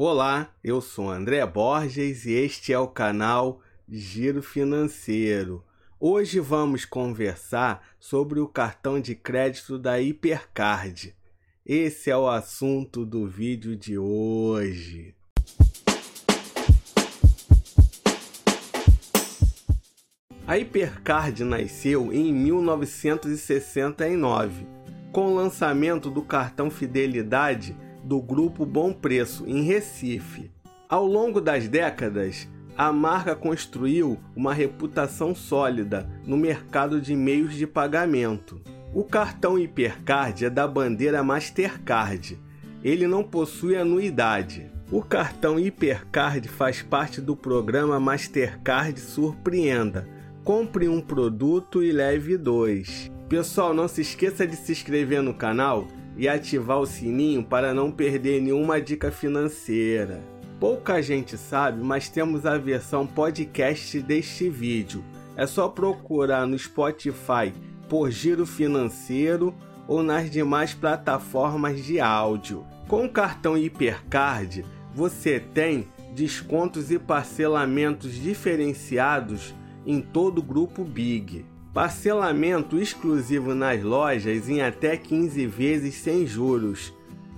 Olá, eu sou André Borges e este é o canal Giro Financeiro. Hoje vamos conversar sobre o cartão de crédito da Hipercard. Esse é o assunto do vídeo de hoje. A Hipercard nasceu em 1969, com o lançamento do cartão Fidelidade do grupo Bom Preço, em Recife. Ao longo das décadas, a marca construiu uma reputação sólida no mercado de meios de pagamento. O cartão Hipercard é da bandeira Mastercard. Ele não possui anuidade. O cartão Hipercard faz parte do programa Mastercard Surpreenda. Compre um produto e leve dois. Pessoal, não se esqueça de se inscrever no canal e ativar o sininho para não perder nenhuma dica financeira. Pouca gente sabe, mas temos a versão podcast deste vídeo. É só procurar no Spotify por Giro Financeiro ou nas demais plataformas de áudio. Com o cartão Hipercard, você tem descontos e parcelamentos diferenciados em todo o grupo Big. Parcelamento exclusivo nas lojas em até 15 vezes sem juros.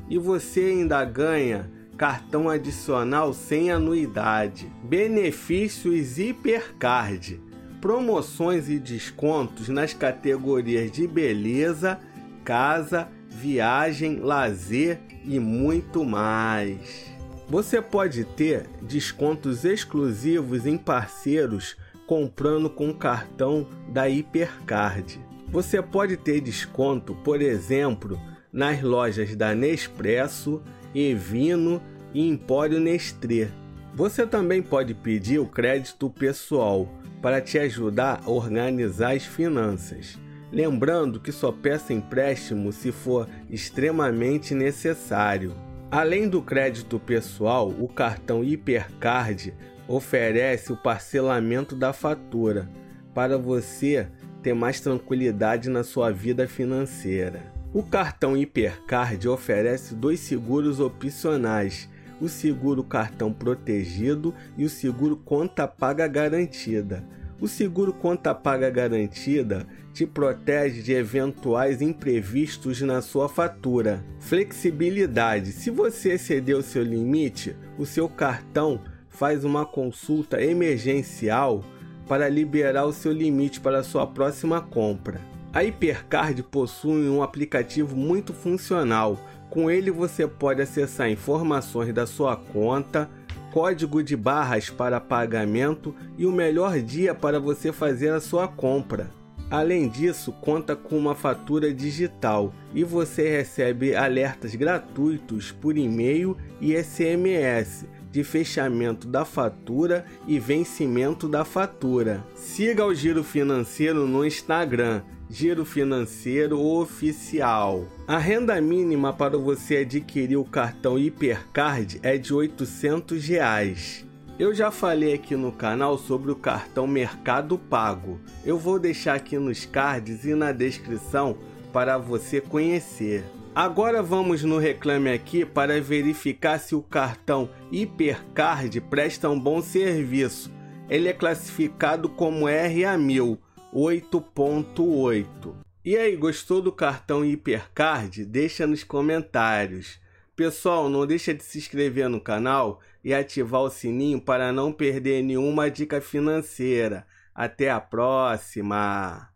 E você ainda ganha cartão adicional sem anuidade. Benefícios Hipercard. Promoções e descontos nas categorias de beleza, casa, viagem, lazer e muito mais. Você pode ter descontos exclusivos em parceiros comprando com o cartão da Hipercard. Você pode ter desconto, por exemplo, nas lojas da Nespresso, Evino e Empório Nestlé. Você também pode pedir o crédito pessoal para te ajudar a organizar as finanças. Lembrando que só peça empréstimo se for extremamente necessário. Além do crédito pessoal, o cartão Hipercard oferece o parcelamento da fatura para você ter mais tranquilidade na sua vida financeira. O cartão Hipercard oferece dois seguros opcionais: o seguro cartão protegido e o seguro conta paga garantida. O seguro conta paga garantida te protege de eventuais imprevistos na sua fatura. Flexibilidade: se você exceder o seu limite, o seu cartão faz uma consulta emergencial para liberar o seu limite para sua próxima compra. A Hipercard possui um aplicativo muito funcional. Com ele você pode acessar informações da sua conta, código de barras para pagamento e o melhor dia para você fazer a sua compra. Além disso, conta com uma fatura digital e você recebe alertas gratuitos por e-mail e SMS de fechamento da fatura e vencimento da fatura. Siga o Giro Financeiro no Instagram, Giro Financeiro Oficial. A renda mínima para você adquirir o cartão Hipercard é de 800 reais. Eu já falei aqui no canal sobre o cartão Mercado Pago. Eu vou deixar aqui nos cards e na descrição para você conhecer. Agora vamos no Reclame Aqui para verificar se o cartão Hipercard presta um bom serviço. Ele é classificado como RA1000 8.8. E aí, gostou do cartão Hipercard? Deixa nos comentários. Pessoal, não deixa de se inscrever no canal e ativar o sininho para não perder nenhuma dica financeira. Até a próxima!